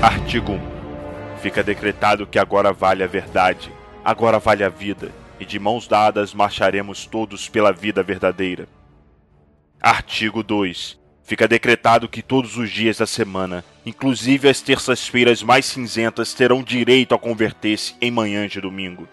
Artigo 1. Fica decretado que agora vale a verdade, agora vale a vida, e de mãos dadas marcharemos todos pela vida verdadeira. Artigo 2. Fica decretado que todos os dias da semana, inclusive as terças-feiras mais cinzentas, terão direito a converter-se em manhã de domingo.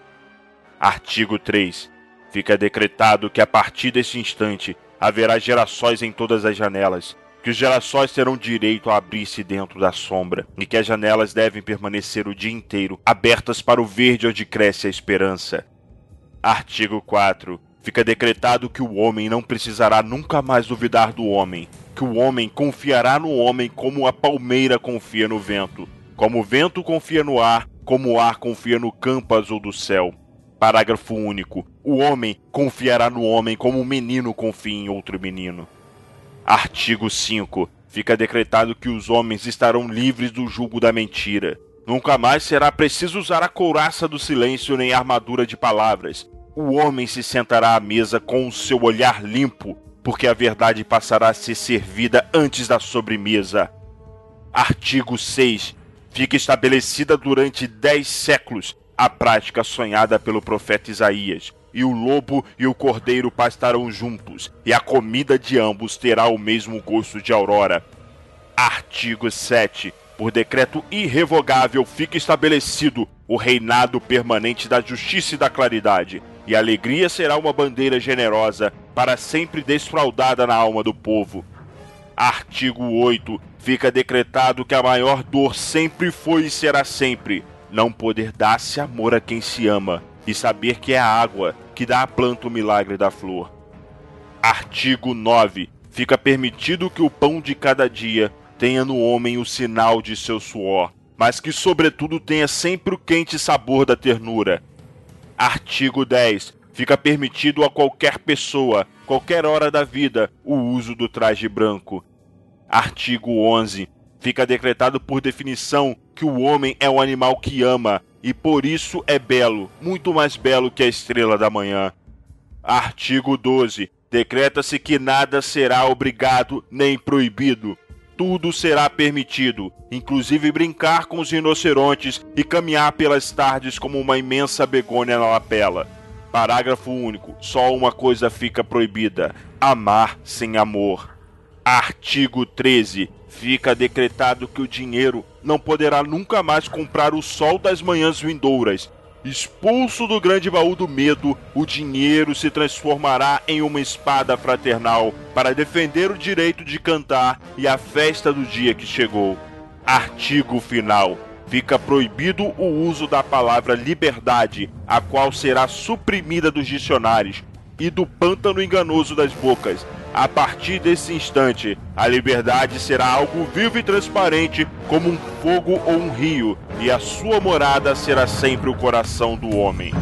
Artigo 3. Fica decretado que a partir deste instante haverá gerações em todas as janelas, que os gerações terão direito a abrir-se dentro da sombra, e que as janelas devem permanecer o dia inteiro abertas para o verde onde cresce a esperança. Artigo 4. Fica decretado que o homem não precisará nunca mais duvidar do homem, que o homem confiará no homem como a palmeira confia no vento, como o vento confia no ar, como o ar confia no campo azul do céu. Parágrafo único. O homem confiará no homem como um menino confia em outro menino. Artigo 5. Fica decretado que os homens estarão livres do jugo da mentira. Nunca mais será preciso usar a couraça do silêncio nem a armadura de palavras. O homem se sentará à mesa com o seu olhar limpo, porque a verdade passará a ser servida antes da sobremesa. Artigo 6. Fica estabelecida durante dez séculos a prática sonhada pelo profeta Isaías e o lobo e o cordeiro pastarão juntos, e a comida de ambos terá o mesmo gosto de aurora. Artigo 7. Por decreto irrevogável fica estabelecido o reinado permanente da justiça e da claridade, e a alegria será uma bandeira generosa, para sempre desfraudada na alma do povo. Artigo 8. Fica decretado que a maior dor sempre foi e será sempre não poder dar-se amor a quem se ama, e saber que é a água que dá à planta o milagre da flor. Artigo 9. Fica permitido que o pão de cada dia tenha no homem o sinal de seu suor, mas que, sobretudo, tenha sempre o quente sabor da ternura. Artigo 10. Fica permitido a qualquer pessoa, qualquer hora da vida, o uso do traje branco. Artigo 11. Fica decretado por definição que o homem é um animal que ama e por isso é belo, muito mais belo que a estrela da manhã. Artigo 12. Decreta-se que nada será obrigado nem proibido. Tudo será permitido, inclusive brincar com os rinocerontes e caminhar pelas tardes como uma imensa begônia na lapela. Parágrafo único. Só uma coisa fica proibida: amar sem amor. Artigo 13 fica decretado que o dinheiro não poderá nunca mais comprar o sol das manhãs vindouras. Expulso do grande baú do medo, o dinheiro se transformará em uma espada fraternal para defender o direito de cantar e a festa do dia que chegou. Artigo final. Fica proibido o uso da palavra liberdade, a qual será suprimida dos dicionários, e do pântano enganoso das bocas, a partir desse instante, a liberdade será algo vivo e transparente como um fogo ou um rio, e a sua morada será sempre o coração do homem.